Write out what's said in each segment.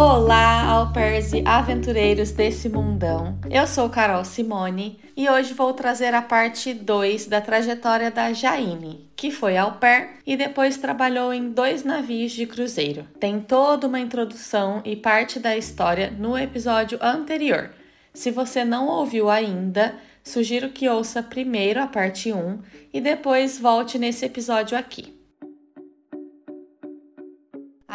Olá, alpers e aventureiros desse mundão. Eu sou Carol Simone e hoje vou trazer a parte 2 da trajetória da Jaine, que foi au pair e depois trabalhou em dois navios de cruzeiro. Tem toda uma introdução e parte da história no episódio anterior. Se você não ouviu ainda, sugiro que ouça primeiro a parte 1 e depois volte nesse episódio aqui.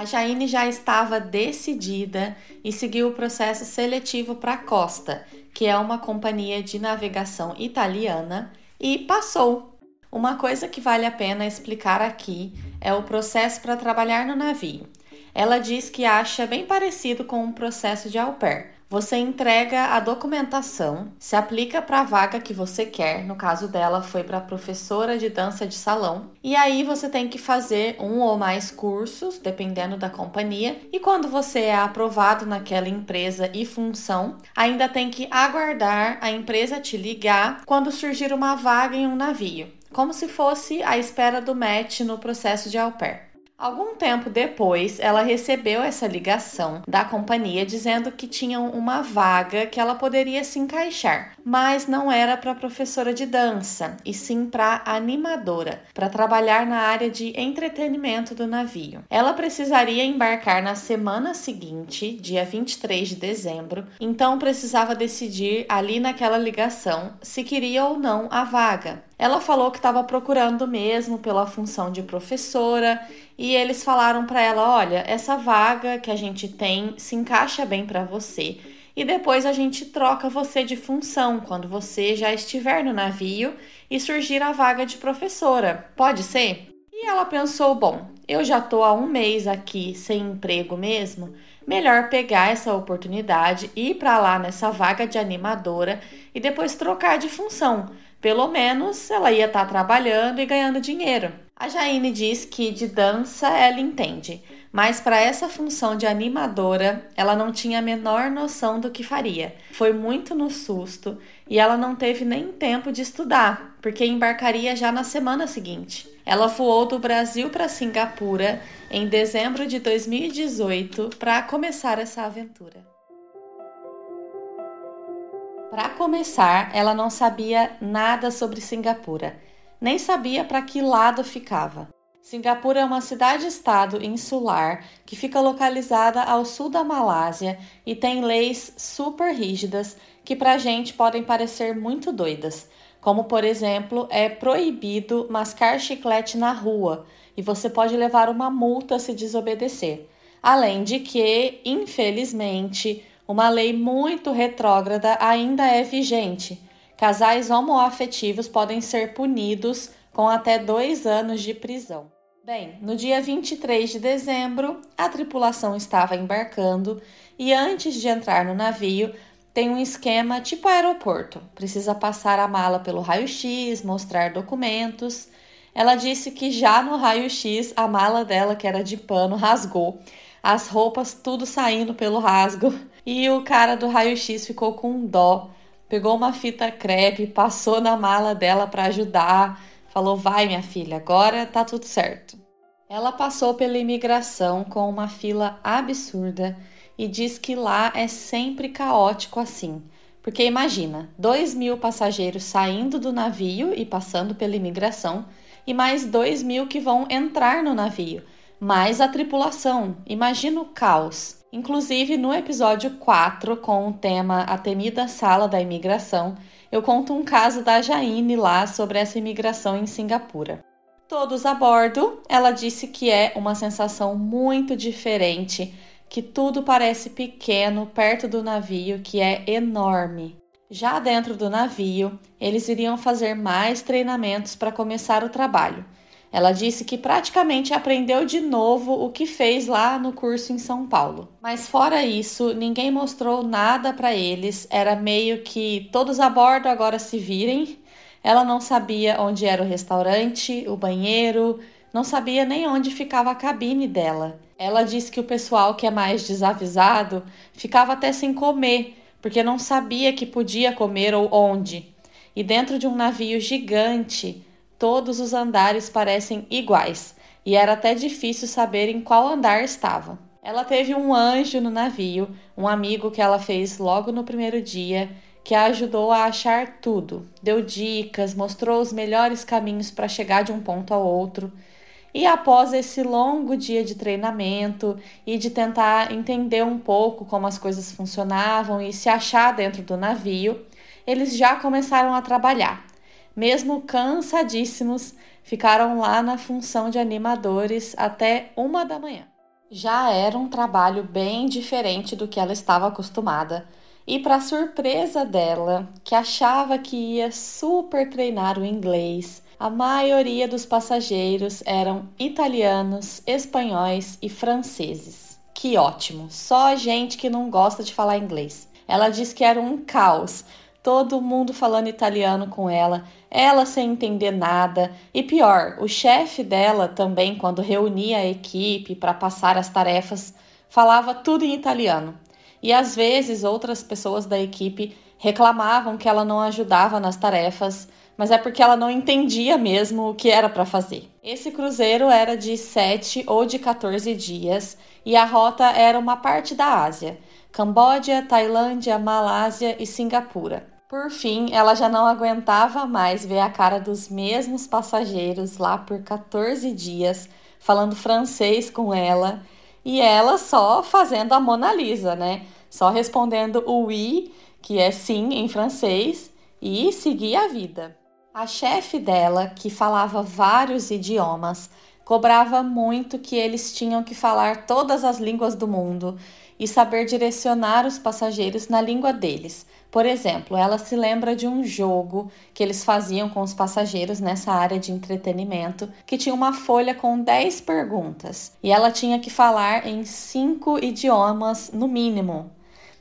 A Jaine já estava decidida e seguiu o processo seletivo para Costa, que é uma companhia de navegação italiana, e passou. Uma coisa que vale a pena explicar aqui é o processo para trabalhar no navio. Ela diz que acha bem parecido com o processo de au pair, você entrega a documentação, se aplica para a vaga que você quer, no caso dela foi para professora de dança de salão, e aí você tem que fazer um ou mais cursos, dependendo da companhia, e quando você é aprovado naquela empresa e função, ainda tem que aguardar a empresa te ligar quando surgir uma vaga em um navio, como se fosse a espera do match no processo de au pair. Algum tempo depois, ela recebeu essa ligação da companhia dizendo que tinham uma vaga que ela poderia se encaixar, mas não era para professora de dança, e sim para animadora, para trabalhar na área de entretenimento do navio. Ela precisaria embarcar na semana seguinte, dia 23 de dezembro, então precisava decidir ali naquela ligação se queria ou não a vaga. Ela falou que estava procurando mesmo pela função de professora e eles falaram para ela: olha, essa vaga que a gente tem se encaixa bem para você e depois a gente troca você de função quando você já estiver no navio e surgir a vaga de professora. Pode ser? E ela pensou: bom, eu já estou há um mês aqui sem emprego mesmo, melhor pegar essa oportunidade, ir para lá nessa vaga de animadora e depois trocar de função pelo menos ela ia estar tá trabalhando e ganhando dinheiro. A Jaine diz que de dança ela entende, mas para essa função de animadora ela não tinha a menor noção do que faria. Foi muito no susto e ela não teve nem tempo de estudar, porque embarcaria já na semana seguinte. Ela voou do Brasil para Singapura em dezembro de 2018 para começar essa aventura. Para começar, ela não sabia nada sobre Singapura, nem sabia para que lado ficava. Singapura é uma cidade-estado insular que fica localizada ao sul da Malásia e tem leis super rígidas que para a gente podem parecer muito doidas, como por exemplo, é proibido mascar chiclete na rua e você pode levar uma multa se desobedecer. Além de que, infelizmente, uma lei muito retrógrada ainda é vigente. Casais homoafetivos podem ser punidos com até dois anos de prisão. Bem, no dia 23 de dezembro, a tripulação estava embarcando e antes de entrar no navio, tem um esquema tipo aeroporto. Precisa passar a mala pelo raio-x, mostrar documentos. Ela disse que já no raio-x a mala dela, que era de pano, rasgou, as roupas tudo saindo pelo rasgo. E o cara do raio-x ficou com dó, pegou uma fita crepe, passou na mala dela para ajudar, falou: "Vai, minha filha, agora tá tudo certo". Ela passou pela imigração com uma fila absurda e diz que lá é sempre caótico assim. Porque imagina, dois mil passageiros saindo do navio e passando pela imigração, e mais dois mil que vão entrar no navio, mais a tripulação. Imagina o caos. Inclusive, no episódio 4, com o tema A Temida Sala da Imigração, eu conto um caso da Jaine lá sobre essa imigração em Singapura. Todos a bordo, ela disse que é uma sensação muito diferente, que tudo parece pequeno perto do navio, que é enorme. Já dentro do navio, eles iriam fazer mais treinamentos para começar o trabalho. Ela disse que praticamente aprendeu de novo o que fez lá no curso em São Paulo. Mas fora isso, ninguém mostrou nada para eles, era meio que todos a bordo agora se virem. Ela não sabia onde era o restaurante, o banheiro, não sabia nem onde ficava a cabine dela. Ela disse que o pessoal que é mais desavisado ficava até sem comer, porque não sabia que podia comer ou onde. E dentro de um navio gigante, Todos os andares parecem iguais e era até difícil saber em qual andar estava. Ela teve um anjo no navio, um amigo que ela fez logo no primeiro dia, que a ajudou a achar tudo, deu dicas, mostrou os melhores caminhos para chegar de um ponto ao outro. E após esse longo dia de treinamento e de tentar entender um pouco como as coisas funcionavam e se achar dentro do navio, eles já começaram a trabalhar. Mesmo cansadíssimos, ficaram lá na função de animadores até uma da manhã. Já era um trabalho bem diferente do que ela estava acostumada. E, para surpresa dela, que achava que ia super treinar o inglês, a maioria dos passageiros eram italianos, espanhóis e franceses. Que ótimo! Só gente que não gosta de falar inglês. Ela disse que era um caos, todo mundo falando italiano com ela, ela sem entender nada. E pior, o chefe dela também, quando reunia a equipe para passar as tarefas, falava tudo em italiano. E às vezes outras pessoas da equipe reclamavam que ela não ajudava nas tarefas, mas é porque ela não entendia mesmo o que era para fazer. Esse cruzeiro era de 7 ou de 14 dias e a rota era uma parte da Ásia: Camboja, Tailândia, Malásia e Singapura. Por fim, ela já não aguentava mais ver a cara dos mesmos passageiros lá por 14 dias, falando francês com ela, e ela só fazendo a Mona Lisa, né? Só respondendo o oui, que é sim em francês, e seguir a vida. A chefe dela, que falava vários idiomas, cobrava muito que eles tinham que falar todas as línguas do mundo e saber direcionar os passageiros na língua deles por exemplo, ela se lembra de um jogo que eles faziam com os passageiros nessa área de entretenimento, que tinha uma folha com 10 perguntas e ela tinha que falar em cinco idiomas no mínimo.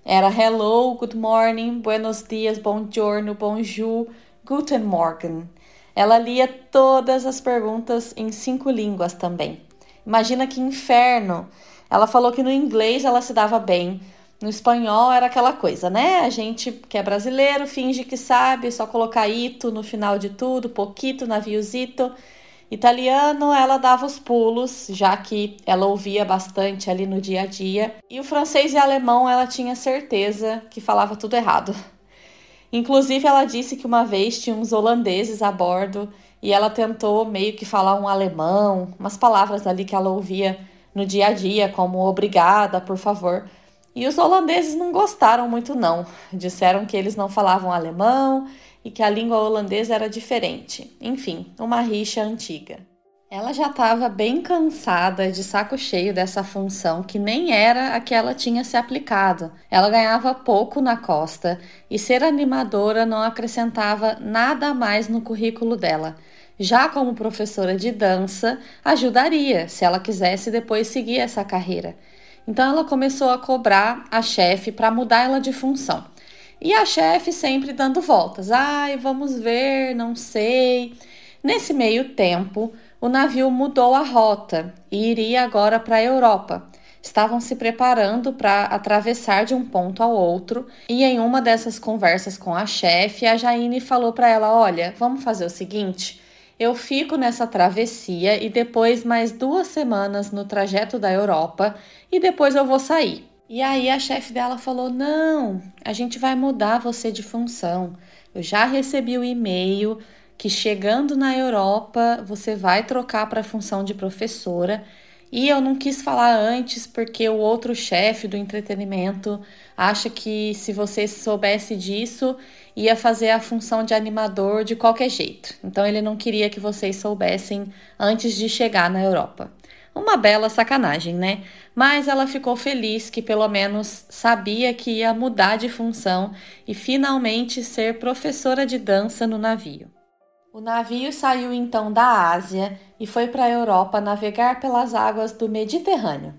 Era hello, good morning, buenos dias, buongiorno, bonjour, guten morgen. Ela lia todas as perguntas em cinco línguas também. Imagina que inferno! Ela falou que no inglês ela se dava bem, no espanhol era aquela coisa, né? A gente que é brasileiro finge que sabe, só colocar ito no final de tudo, poquito, naviozito. Italiano, ela dava os pulos, já que ela ouvia bastante ali no dia a dia. E o francês e alemão, ela tinha certeza que falava tudo errado. Inclusive, ela disse que uma vez tinha uns holandeses a bordo e ela tentou meio que falar um alemão, umas palavras ali que ela ouvia no dia a dia, como obrigada, por favor. E os holandeses não gostaram muito, não. Disseram que eles não falavam alemão e que a língua holandesa era diferente. Enfim, uma rixa antiga. Ela já estava bem cansada, de saco cheio dessa função que nem era a que ela tinha se aplicado. Ela ganhava pouco na costa e ser animadora não acrescentava nada mais no currículo dela. Já como professora de dança, ajudaria se ela quisesse depois seguir essa carreira. Então ela começou a cobrar a chefe para mudar ela de função. E a chefe sempre dando voltas. Ai, vamos ver, não sei. Nesse meio tempo, o navio mudou a rota e iria agora para a Europa. Estavam se preparando para atravessar de um ponto ao outro, e em uma dessas conversas com a chefe, a Jaine falou para ela: Olha, vamos fazer o seguinte: eu fico nessa travessia e depois mais duas semanas no trajeto da Europa e depois eu vou sair. E aí a chefe dela falou: Não, a gente vai mudar você de função. Eu já recebi o e-mail que chegando na Europa você vai trocar para a função de professora. E eu não quis falar antes porque o outro chefe do entretenimento acha que se você soubesse disso, ia fazer a função de animador de qualquer jeito. Então ele não queria que vocês soubessem antes de chegar na Europa. Uma bela sacanagem, né? Mas ela ficou feliz que pelo menos sabia que ia mudar de função e finalmente ser professora de dança no navio. O navio saiu então da Ásia e foi para a Europa navegar pelas águas do Mediterrâneo.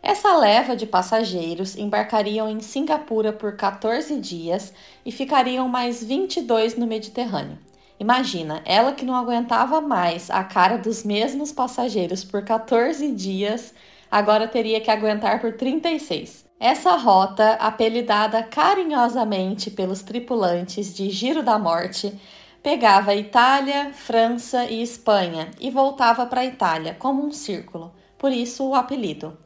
Essa leva de passageiros embarcariam em Singapura por 14 dias e ficariam mais 22 no Mediterrâneo. Imagina, ela que não aguentava mais a cara dos mesmos passageiros por 14 dias, agora teria que aguentar por 36. Essa rota, apelidada carinhosamente pelos tripulantes de Giro da Morte, pegava Itália, França e Espanha e voltava para a Itália como um círculo, por isso o apelido.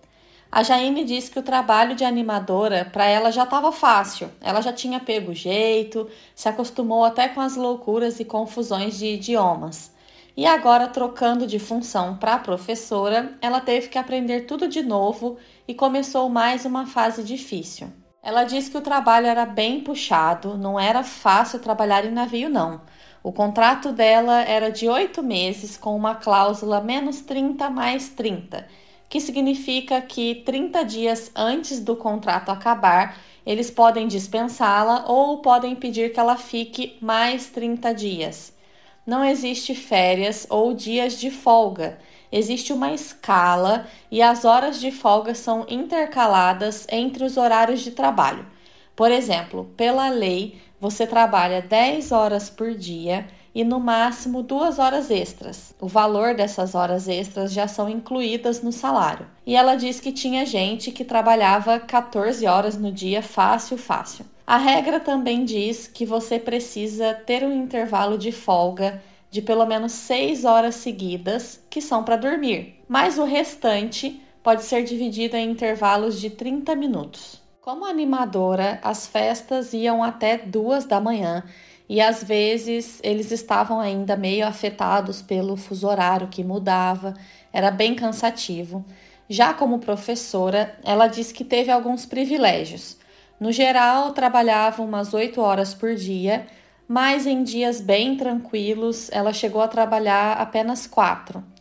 A Jaime disse que o trabalho de animadora para ela já estava fácil. Ela já tinha pego jeito, se acostumou até com as loucuras e confusões de idiomas. E agora, trocando de função para professora, ela teve que aprender tudo de novo e começou mais uma fase difícil. Ela disse que o trabalho era bem puxado, não era fácil trabalhar em navio, não. O contrato dela era de oito meses, com uma cláusula menos 30 mais 30 que significa que 30 dias antes do contrato acabar, eles podem dispensá-la ou podem pedir que ela fique mais 30 dias. Não existe férias ou dias de folga. Existe uma escala e as horas de folga são intercaladas entre os horários de trabalho. Por exemplo, pela lei, você trabalha 10 horas por dia e no máximo duas horas extras. O valor dessas horas extras já são incluídas no salário. E ela diz que tinha gente que trabalhava 14 horas no dia fácil, fácil. A regra também diz que você precisa ter um intervalo de folga de pelo menos 6 horas seguidas, que são para dormir, mas o restante pode ser dividido em intervalos de 30 minutos. Como animadora, as festas iam até duas da manhã e às vezes eles estavam ainda meio afetados pelo fuso horário que mudava, era bem cansativo. Já como professora, ela disse que teve alguns privilégios. No geral, trabalhava umas 8 horas por dia, mas em dias bem tranquilos, ela chegou a trabalhar apenas quatro.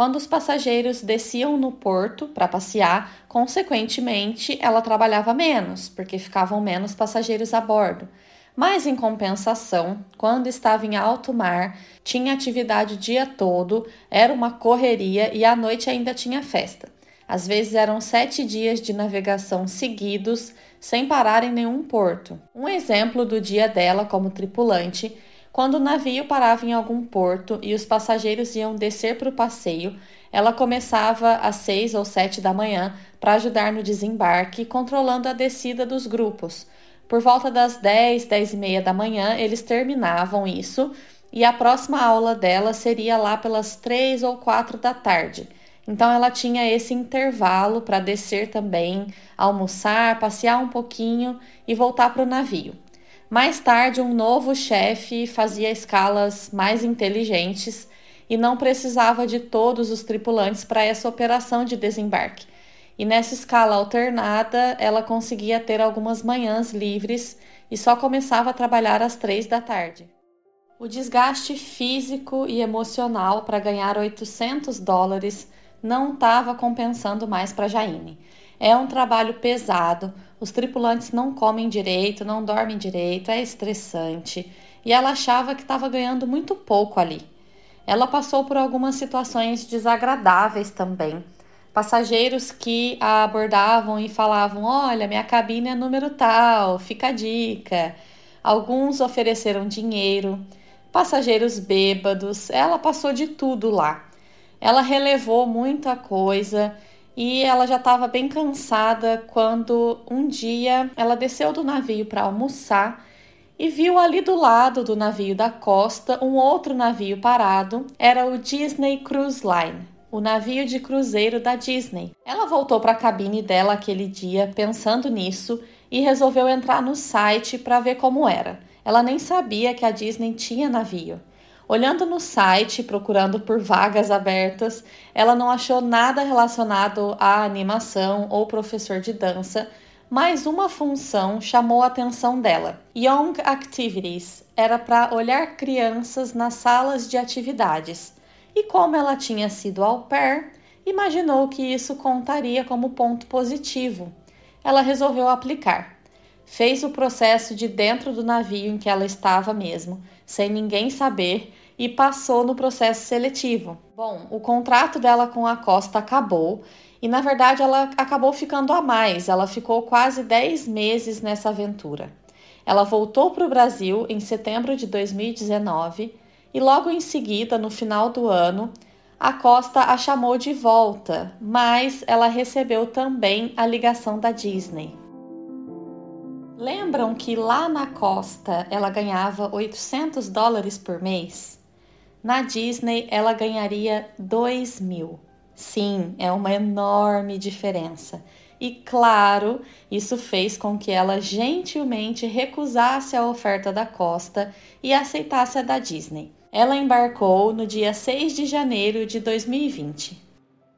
Quando os passageiros desciam no porto para passear, consequentemente, ela trabalhava menos, porque ficavam menos passageiros a bordo. Mas em compensação, quando estava em alto mar, tinha atividade o dia todo, era uma correria e à noite ainda tinha festa. Às vezes eram sete dias de navegação seguidos, sem parar em nenhum porto. Um exemplo do dia dela como tripulante: quando o navio parava em algum porto e os passageiros iam descer para o passeio, ela começava às seis ou sete da manhã para ajudar no desembarque, controlando a descida dos grupos por volta das 10, 10 e meia da manhã, eles terminavam isso e a próxima aula dela seria lá pelas 3 ou 4 da tarde. Então ela tinha esse intervalo para descer também, almoçar, passear um pouquinho e voltar para o navio. Mais tarde, um novo chefe fazia escalas mais inteligentes e não precisava de todos os tripulantes para essa operação de desembarque e nessa escala alternada ela conseguia ter algumas manhãs livres e só começava a trabalhar às três da tarde. O desgaste físico e emocional para ganhar 800 dólares não estava compensando mais para Jaine. É um trabalho pesado, os tripulantes não comem direito, não dormem direito, é estressante e ela achava que estava ganhando muito pouco ali. Ela passou por algumas situações desagradáveis também passageiros que a abordavam e falavam: Olha, minha cabine é número tal, fica a dica. Alguns ofereceram dinheiro, passageiros bêbados, ela passou de tudo lá. Ela relevou muita coisa e ela já estava bem cansada quando um dia ela desceu do navio para almoçar e viu ali do lado do navio da costa um outro navio parado. Era o Disney Cruise Line o navio de cruzeiro da Disney. Ela voltou para a cabine dela aquele dia pensando nisso e resolveu entrar no site para ver como era. Ela nem sabia que a Disney tinha navio. Olhando no site, procurando por vagas abertas, ela não achou nada relacionado à animação ou professor de dança, mas uma função chamou a atenção dela. Young Activities era para olhar crianças nas salas de atividades e como ela tinha sido au pair, imaginou que isso contaria como ponto positivo. Ela resolveu aplicar. Fez o processo de dentro do navio em que ela estava mesmo, sem ninguém saber, e passou no processo seletivo. Bom, o contrato dela com a Costa acabou e, na verdade, ela acabou ficando a mais. Ela ficou quase 10 meses nessa aventura. Ela voltou para o Brasil em setembro de 2019 e logo em seguida, no final do ano, a Costa a chamou de volta, mas ela recebeu também a ligação da Disney. Lembram que lá na Costa ela ganhava 800 dólares por mês? Na Disney ela ganharia 2 mil, Sim, é uma enorme diferença. E claro, isso fez com que ela gentilmente recusasse a oferta da Costa e aceitasse a da Disney. Ela embarcou no dia 6 de janeiro de 2020.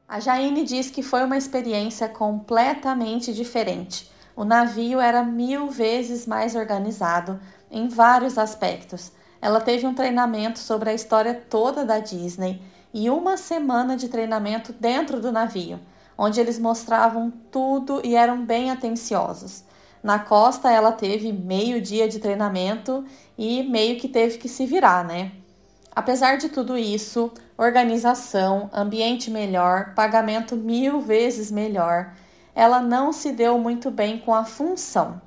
A Jaine diz que foi uma experiência completamente diferente. O navio era mil vezes mais organizado em vários aspectos. Ela teve um treinamento sobre a história toda da Disney e uma semana de treinamento dentro do navio, onde eles mostravam tudo e eram bem atenciosos. Na costa, ela teve meio dia de treinamento e meio que teve que se virar, né? Apesar de tudo isso, organização, ambiente melhor, pagamento mil vezes melhor, ela não se deu muito bem com a função.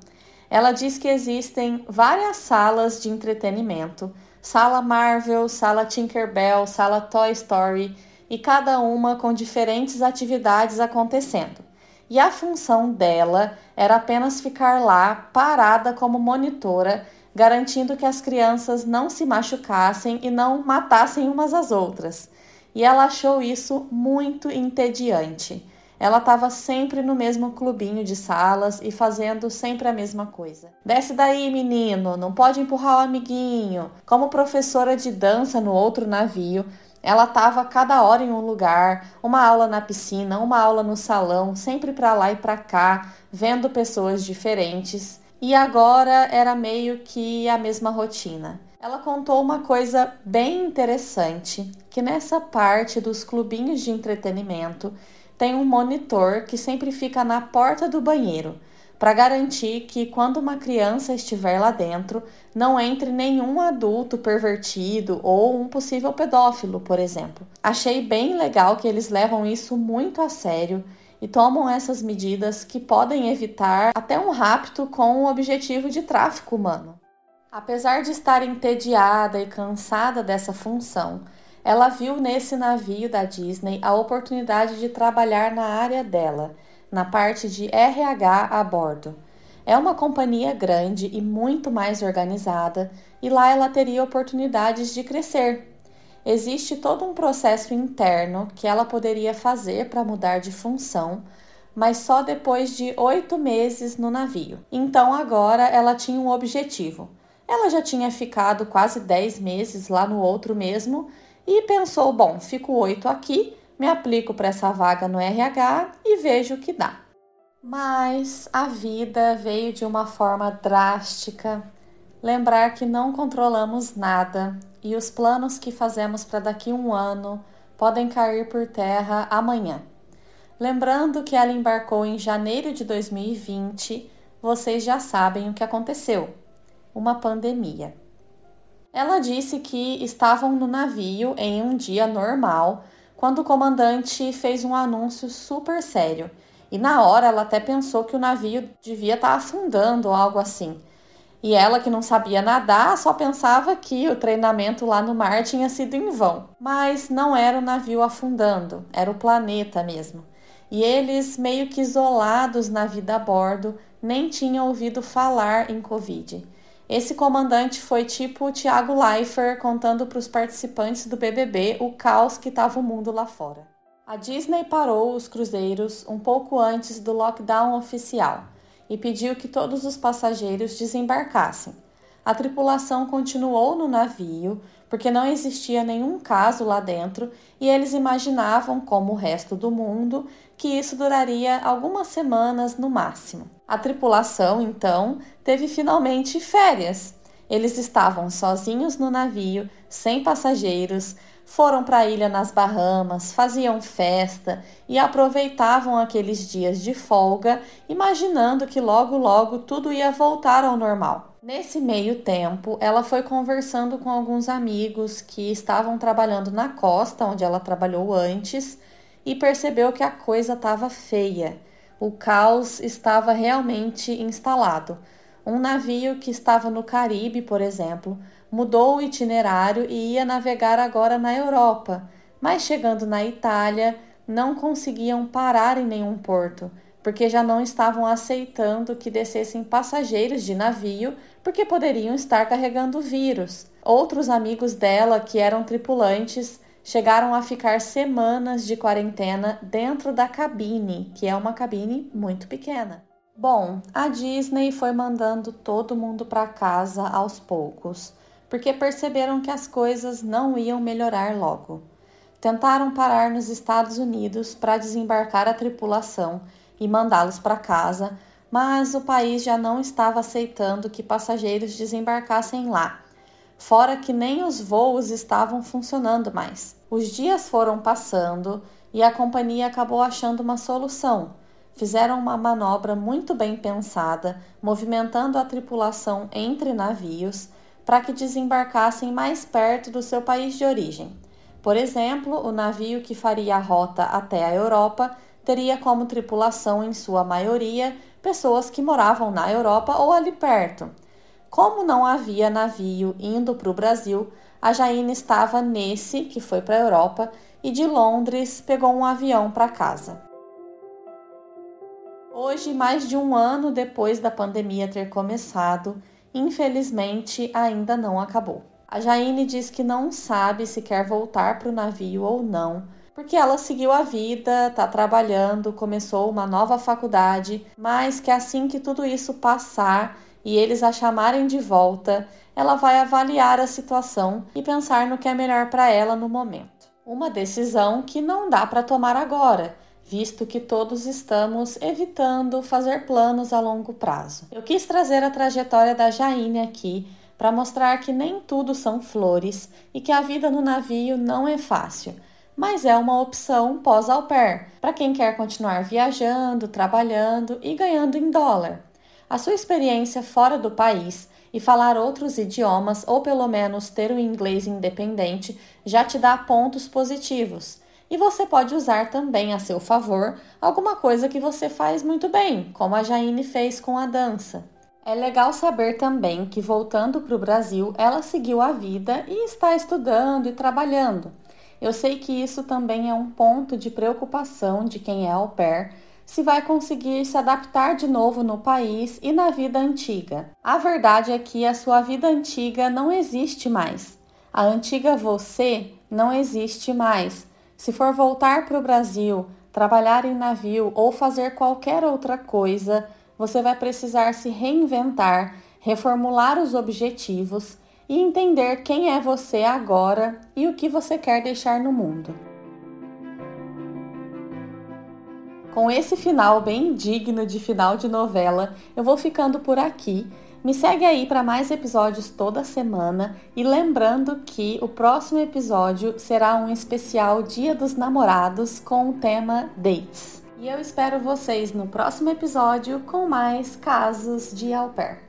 Ela diz que existem várias salas de entretenimento, sala Marvel, sala Tinkerbell, sala Toy Story, e cada uma com diferentes atividades acontecendo. E a função dela era apenas ficar lá parada como monitora garantindo que as crianças não se machucassem e não matassem umas às outras. E ela achou isso muito entediante. Ela estava sempre no mesmo clubinho de salas e fazendo sempre a mesma coisa. Desce daí, menino, não pode empurrar o amiguinho. Como professora de dança no outro navio, ela estava cada hora em um lugar, uma aula na piscina, uma aula no salão, sempre para lá e para cá, vendo pessoas diferentes e agora era meio que a mesma rotina. Ela contou uma coisa bem interessante, que nessa parte dos clubinhos de entretenimento tem um monitor que sempre fica na porta do banheiro, para garantir que quando uma criança estiver lá dentro, não entre nenhum adulto pervertido ou um possível pedófilo, por exemplo. Achei bem legal que eles levam isso muito a sério e tomam essas medidas que podem evitar até um rapto com o objetivo de tráfico humano. Apesar de estar entediada e cansada dessa função, ela viu nesse navio da Disney a oportunidade de trabalhar na área dela, na parte de RH a bordo. É uma companhia grande e muito mais organizada, e lá ela teria oportunidades de crescer, existe todo um processo interno que ela poderia fazer para mudar de função, mas só depois de oito meses no navio. Então agora ela tinha um objetivo. Ela já tinha ficado quase dez meses lá no outro mesmo e pensou: bom, fico oito aqui, me aplico para essa vaga no RH e vejo o que dá. Mas a vida veio de uma forma drástica. Lembrar que não controlamos nada e os planos que fazemos para daqui um ano podem cair por terra amanhã. Lembrando que ela embarcou em janeiro de 2020, vocês já sabem o que aconteceu: uma pandemia. Ela disse que estavam no navio em um dia normal quando o comandante fez um anúncio super sério. E na hora ela até pensou que o navio devia estar tá afundando ou algo assim. E ela, que não sabia nadar, só pensava que o treinamento lá no mar tinha sido em vão. Mas não era o navio afundando, era o planeta mesmo. E eles, meio que isolados na vida a bordo, nem tinham ouvido falar em Covid. Esse comandante foi tipo o Thiago Leifert contando para os participantes do BBB o caos que estava o mundo lá fora. A Disney parou os cruzeiros um pouco antes do lockdown oficial e pediu que todos os passageiros desembarcassem. A tripulação continuou no navio porque não existia nenhum caso lá dentro e eles imaginavam, como o resto do mundo, que isso duraria algumas semanas no máximo. A tripulação, então, teve finalmente férias. Eles estavam sozinhos no navio, sem passageiros, foram para a ilha nas Bahamas, faziam festa e aproveitavam aqueles dias de folga, imaginando que logo logo tudo ia voltar ao normal. Nesse meio tempo, ela foi conversando com alguns amigos que estavam trabalhando na costa onde ela trabalhou antes e percebeu que a coisa estava feia. O caos estava realmente instalado. Um navio que estava no Caribe, por exemplo, mudou o itinerário e ia navegar agora na Europa, mas chegando na Itália, não conseguiam parar em nenhum porto, porque já não estavam aceitando que descessem passageiros de navio, porque poderiam estar carregando vírus. Outros amigos dela, que eram tripulantes, chegaram a ficar semanas de quarentena dentro da cabine, que é uma cabine muito pequena. Bom, a Disney foi mandando todo mundo para casa aos poucos, porque perceberam que as coisas não iam melhorar logo. Tentaram parar nos Estados Unidos para desembarcar a tripulação e mandá-los para casa, mas o país já não estava aceitando que passageiros desembarcassem lá. Fora que nem os voos estavam funcionando mais. Os dias foram passando e a companhia acabou achando uma solução fizeram uma manobra muito bem pensada, movimentando a tripulação entre navios para que desembarcassem mais perto do seu país de origem. Por exemplo, o navio que faria a rota até a Europa teria como tripulação, em sua maioria, pessoas que moravam na Europa ou ali perto. Como não havia navio indo para o Brasil, a Jaine estava nesse, que foi para a Europa, e de Londres pegou um avião para casa. Hoje, mais de um ano depois da pandemia ter começado, infelizmente ainda não acabou. A Jaine diz que não sabe se quer voltar para o navio ou não, porque ela seguiu a vida, está trabalhando, começou uma nova faculdade, mas que assim que tudo isso passar e eles a chamarem de volta, ela vai avaliar a situação e pensar no que é melhor para ela no momento. Uma decisão que não dá para tomar agora visto que todos estamos evitando fazer planos a longo prazo. Eu quis trazer a trajetória da Jaine aqui para mostrar que nem tudo são flores e que a vida no navio não é fácil, mas é uma opção pós-au pair para quem quer continuar viajando, trabalhando e ganhando em dólar. A sua experiência fora do país e falar outros idiomas ou pelo menos ter um inglês independente já te dá pontos positivos e você pode usar também a seu favor alguma coisa que você faz muito bem, como a Jaine fez com a dança. É legal saber também que, voltando para o Brasil, ela seguiu a vida e está estudando e trabalhando. Eu sei que isso também é um ponto de preocupação de quem é au pair, se vai conseguir se adaptar de novo no país e na vida antiga. A verdade é que a sua vida antiga não existe mais. A antiga você não existe mais. Se for voltar para o Brasil, trabalhar em navio ou fazer qualquer outra coisa, você vai precisar se reinventar, reformular os objetivos e entender quem é você agora e o que você quer deixar no mundo. Com esse final bem digno de final de novela, eu vou ficando por aqui. Me segue aí para mais episódios toda semana e lembrando que o próximo episódio será um especial Dia dos Namorados com o tema Dates. E eu espero vocês no próximo episódio com mais casos de au pair.